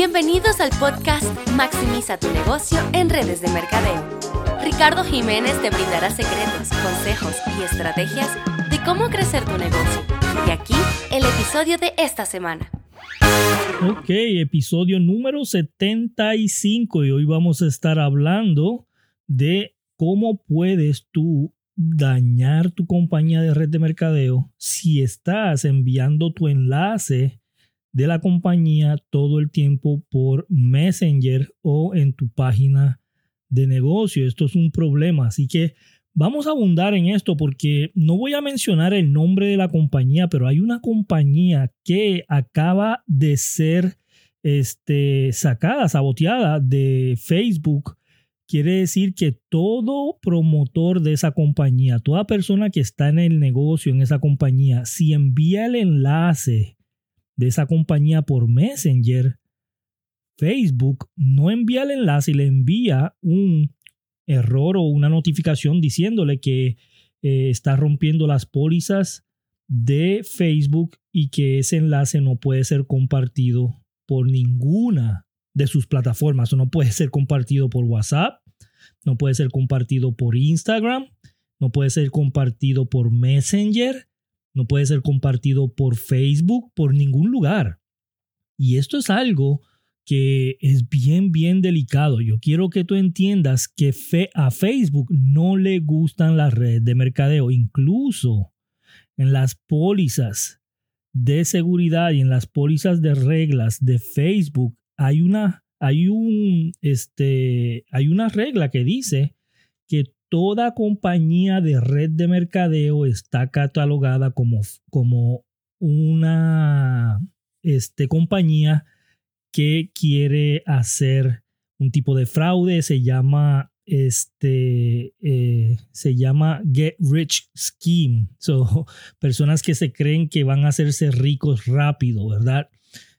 Bienvenidos al podcast Maximiza tu negocio en redes de mercadeo. Ricardo Jiménez te brindará secretos, consejos y estrategias de cómo crecer tu negocio. Y aquí el episodio de esta semana. Ok, episodio número 75 y hoy vamos a estar hablando de cómo puedes tú dañar tu compañía de red de mercadeo si estás enviando tu enlace de la compañía todo el tiempo por Messenger o en tu página de negocio. Esto es un problema, así que vamos a abundar en esto porque no voy a mencionar el nombre de la compañía, pero hay una compañía que acaba de ser este, sacada, saboteada de Facebook. Quiere decir que todo promotor de esa compañía, toda persona que está en el negocio en esa compañía, si envía el enlace de esa compañía por Messenger, Facebook no envía el enlace y le envía un error o una notificación diciéndole que eh, está rompiendo las pólizas de Facebook y que ese enlace no puede ser compartido por ninguna de sus plataformas. O no puede ser compartido por WhatsApp, no puede ser compartido por Instagram, no puede ser compartido por Messenger, no puede ser compartido por Facebook, por ningún lugar. Y esto es algo que es bien, bien delicado. Yo quiero que tú entiendas que a Facebook no le gustan las redes de mercadeo, incluso en las pólizas de seguridad y en las pólizas de reglas de Facebook hay una hay un este hay una regla que dice que toda compañía de red de mercadeo está catalogada como, como una este, compañía que quiere hacer un tipo de fraude, se llama este eh, se llama Get Rich Scheme. So, personas que se creen que van a hacerse ricos rápido, ¿verdad?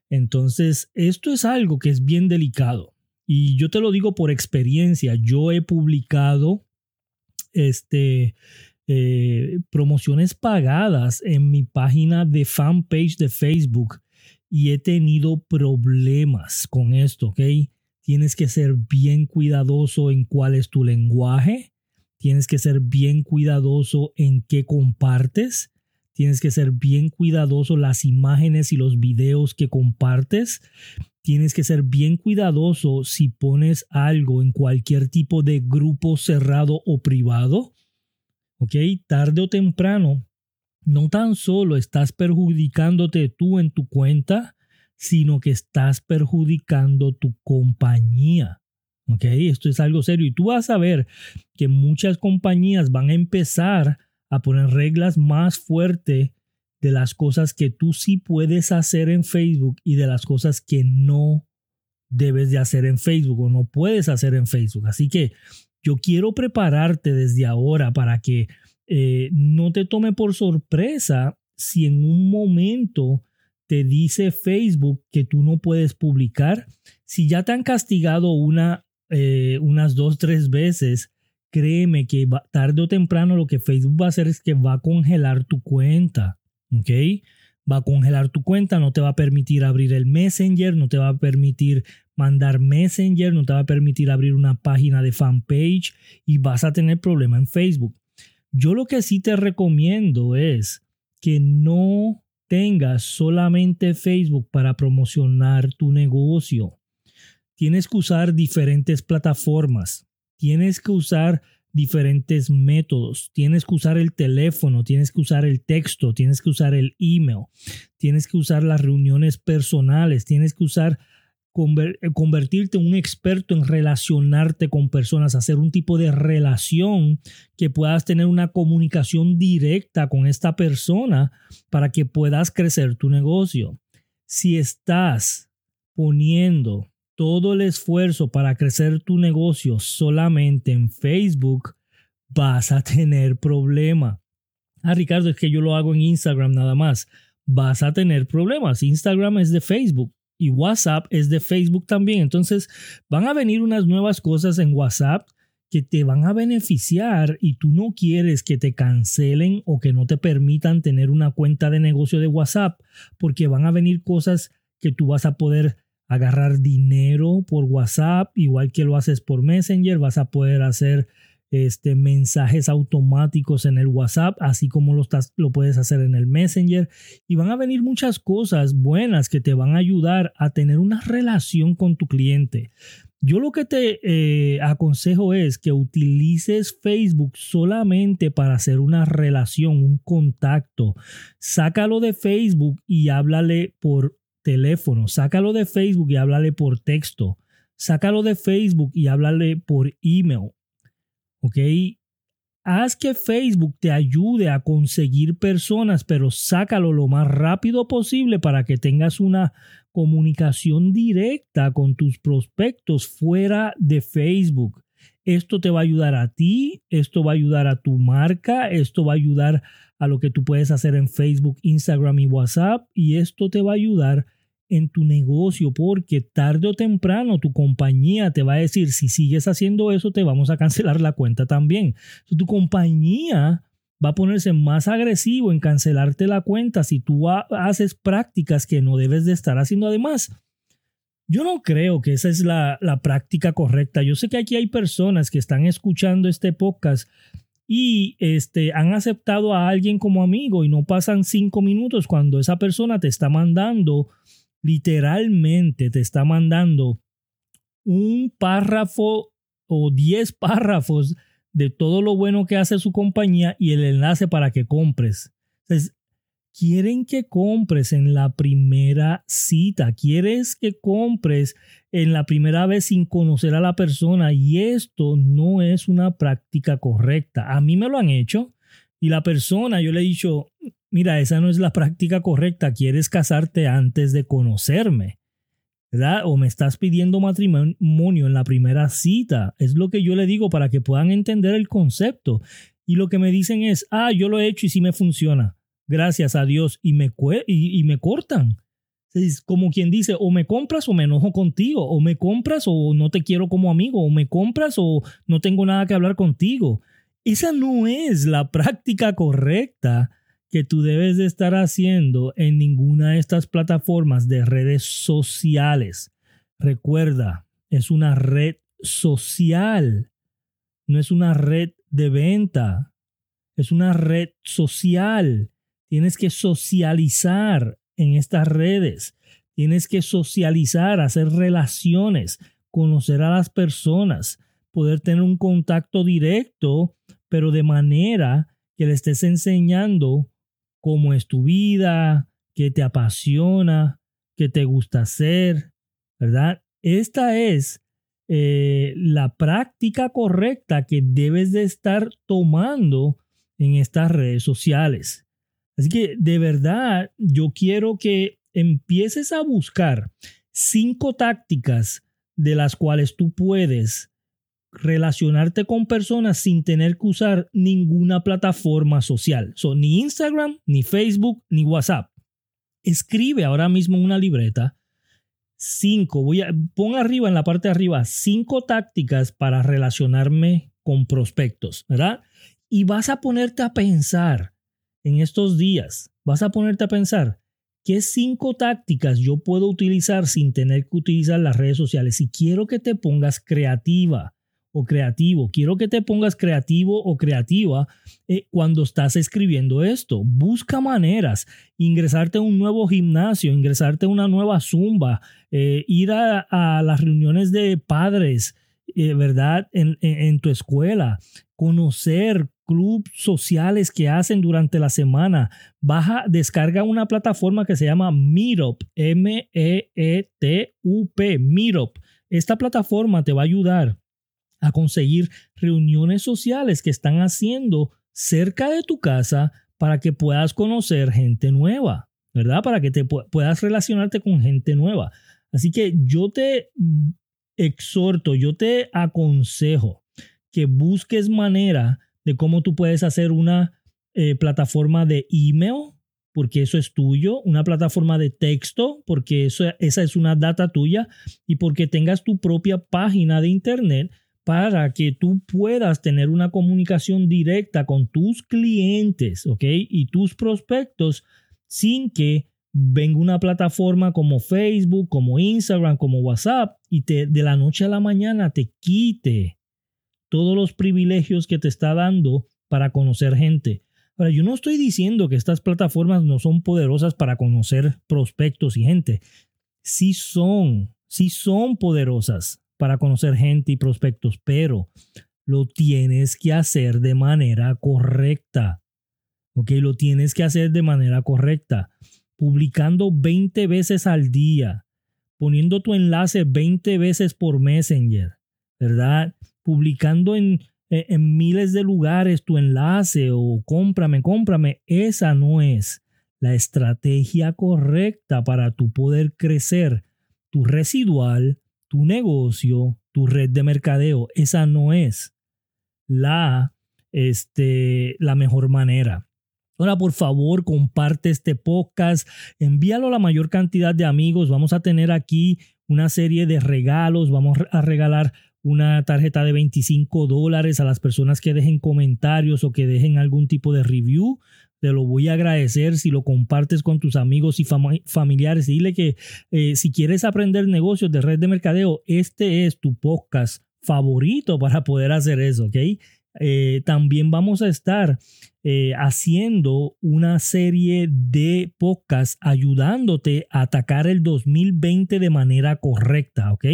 Entonces, esto es algo que es bien delicado. Y yo te lo digo por experiencia. Yo he publicado este, eh, promociones pagadas en mi página de fanpage de Facebook y he tenido problemas con esto, ¿ok? Tienes que ser bien cuidadoso en cuál es tu lenguaje, tienes que ser bien cuidadoso en qué compartes, tienes que ser bien cuidadoso las imágenes y los videos que compartes tienes que ser bien cuidadoso si pones algo en cualquier tipo de grupo cerrado o privado. ¿Ok? Tarde o temprano, no tan solo estás perjudicándote tú en tu cuenta, sino que estás perjudicando tu compañía. ¿Ok? Esto es algo serio. Y tú vas a ver que muchas compañías van a empezar a poner reglas más fuertes de las cosas que tú sí puedes hacer en Facebook y de las cosas que no debes de hacer en Facebook o no puedes hacer en Facebook. Así que yo quiero prepararte desde ahora para que eh, no te tome por sorpresa si en un momento te dice Facebook que tú no puedes publicar. Si ya te han castigado una, eh, unas dos, tres veces, créeme que tarde o temprano lo que Facebook va a hacer es que va a congelar tu cuenta. ¿ok? Va a congelar tu cuenta, no te va a permitir abrir el Messenger, no te va a permitir mandar Messenger, no te va a permitir abrir una página de fanpage y vas a tener problema en Facebook. Yo lo que sí te recomiendo es que no tengas solamente Facebook para promocionar tu negocio. Tienes que usar diferentes plataformas. Tienes que usar diferentes métodos. Tienes que usar el teléfono, tienes que usar el texto, tienes que usar el email, tienes que usar las reuniones personales, tienes que usar convertirte en un experto en relacionarte con personas, hacer un tipo de relación que puedas tener una comunicación directa con esta persona para que puedas crecer tu negocio. Si estás poniendo todo el esfuerzo para crecer tu negocio solamente en Facebook, vas a tener problema. Ah, Ricardo, es que yo lo hago en Instagram nada más. Vas a tener problemas. Instagram es de Facebook y WhatsApp es de Facebook también. Entonces van a venir unas nuevas cosas en WhatsApp que te van a beneficiar y tú no quieres que te cancelen o que no te permitan tener una cuenta de negocio de WhatsApp porque van a venir cosas que tú vas a poder agarrar dinero por WhatsApp, igual que lo haces por Messenger, vas a poder hacer este, mensajes automáticos en el WhatsApp, así como lo, estás, lo puedes hacer en el Messenger. Y van a venir muchas cosas buenas que te van a ayudar a tener una relación con tu cliente. Yo lo que te eh, aconsejo es que utilices Facebook solamente para hacer una relación, un contacto. Sácalo de Facebook y háblale por teléfono, sácalo de Facebook y háblale por texto, sácalo de Facebook y háblale por email. ¿Ok? Haz que Facebook te ayude a conseguir personas, pero sácalo lo más rápido posible para que tengas una comunicación directa con tus prospectos fuera de Facebook. Esto te va a ayudar a ti, esto va a ayudar a tu marca, esto va a ayudar a lo que tú puedes hacer en Facebook, Instagram y WhatsApp y esto te va a ayudar en tu negocio porque tarde o temprano tu compañía te va a decir si sigues haciendo eso te vamos a cancelar la cuenta también. tu compañía va a ponerse más agresivo en cancelarte la cuenta si tú haces prácticas que no debes de estar haciendo además. Yo no creo que esa es la, la práctica correcta. Yo sé que aquí hay personas que están escuchando este podcast y este, han aceptado a alguien como amigo y no pasan cinco minutos cuando esa persona te está mandando literalmente te está mandando un párrafo o 10 párrafos de todo lo bueno que hace su compañía y el enlace para que compres. Entonces, quieren que compres en la primera cita, quieres que compres en la primera vez sin conocer a la persona y esto no es una práctica correcta. A mí me lo han hecho y la persona, yo le he dicho, mira, esa no es la práctica correcta, quieres casarte antes de conocerme, ¿verdad? O me estás pidiendo matrimonio en la primera cita, es lo que yo le digo para que puedan entender el concepto. Y lo que me dicen es, ah, yo lo he hecho y sí me funciona, gracias a Dios, y me, y, me cortan. Es como quien dice, o me compras o me enojo contigo, o me compras o no te quiero como amigo, o me compras o no tengo nada que hablar contigo. Esa no es la práctica correcta que tú debes de estar haciendo en ninguna de estas plataformas de redes sociales. Recuerda, es una red social, no es una red de venta, es una red social. Tienes que socializar en estas redes, tienes que socializar, hacer relaciones, conocer a las personas, poder tener un contacto directo, pero de manera que le estés enseñando cómo es tu vida, qué te apasiona, qué te gusta hacer, ¿verdad? Esta es eh, la práctica correcta que debes de estar tomando en estas redes sociales. Así que de verdad yo quiero que empieces a buscar cinco tácticas de las cuales tú puedes relacionarte con personas sin tener que usar ninguna plataforma social. ni Instagram, ni Facebook, ni WhatsApp. Escribe ahora mismo una libreta. Cinco, voy a, pon arriba en la parte de arriba cinco tácticas para relacionarme con prospectos, ¿verdad? Y vas a ponerte a pensar en estos días, vas a ponerte a pensar, ¿qué cinco tácticas yo puedo utilizar sin tener que utilizar las redes sociales? Y quiero que te pongas creativa o creativo. Quiero que te pongas creativo o creativa eh, cuando estás escribiendo esto. Busca maneras, ingresarte a un nuevo gimnasio, ingresarte a una nueva zumba, eh, ir a, las reuniones de padres, eh, ¿verdad? En, tu escuela, conocer clubes sociales que hacen durante la semana. Baja, descarga una plataforma que se llama Meetup, M-E-E-T-U-P, Meetup. Esta plataforma te va a ayudar a conseguir reuniones sociales que están haciendo cerca de tu casa para que puedas conocer gente nueva, ¿verdad? Para que te puedas relacionarte con gente nueva. Así que yo te exhorto, yo te aconsejo que busques manera de cómo tú puedes hacer una eh, plataforma de email, porque eso es tuyo, una plataforma de texto, porque eso, esa es una data tuya, y porque tengas tu propia página de internet para que tú puedas tener una comunicación directa con tus clientes, ¿ok? Y tus prospectos sin que venga una plataforma como Facebook, como Instagram, como WhatsApp y te, de la noche a la mañana te quite todos los privilegios que te está dando para conocer gente. Ahora, yo no estoy diciendo que estas plataformas no son poderosas para conocer prospectos y gente. Sí son, sí son poderosas para conocer gente y prospectos, pero lo tienes que hacer de manera correcta. ¿Ok? Lo tienes que hacer de manera correcta publicando 20 veces al día, poniendo tu enlace 20 veces por Messenger, ¿verdad? Publicando en, en miles de lugares tu enlace o cómprame, cómprame. Esa no es la estrategia correcta para tu poder crecer tu residual, tu negocio, tu red de mercadeo. Esa no es la, este, la mejor manera. Ahora, por favor, comparte este podcast, envíalo a la mayor cantidad de amigos. Vamos a tener aquí una serie de regalos. Vamos a regalar una tarjeta de 25 dólares a las personas que dejen comentarios o que dejen algún tipo de review. Te lo voy a agradecer si lo compartes con tus amigos y familiares. Dile que eh, si quieres aprender negocios de red de mercadeo, este es tu podcast favorito para poder hacer eso, ¿ok? Eh, también vamos a estar eh, haciendo una serie de podcasts ayudándote a atacar el 2020 de manera correcta, ¿ok?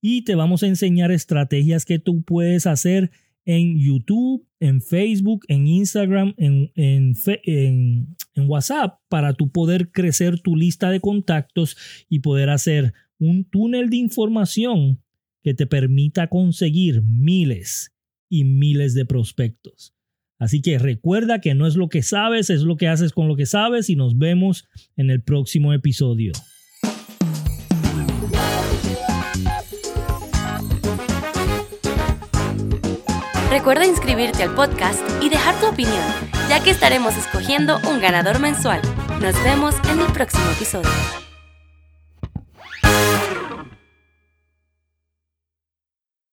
Y te vamos a enseñar estrategias que tú puedes hacer en YouTube, en Facebook, en Instagram, en, en, en WhatsApp para tú poder crecer tu lista de contactos y poder hacer un túnel de información que te permita conseguir miles y miles de prospectos. Así que recuerda que no es lo que sabes, es lo que haces con lo que sabes y nos vemos en el próximo episodio. Recuerda inscribirte al podcast y dejar tu opinión, ya que estaremos escogiendo un ganador mensual. Nos vemos en el próximo episodio.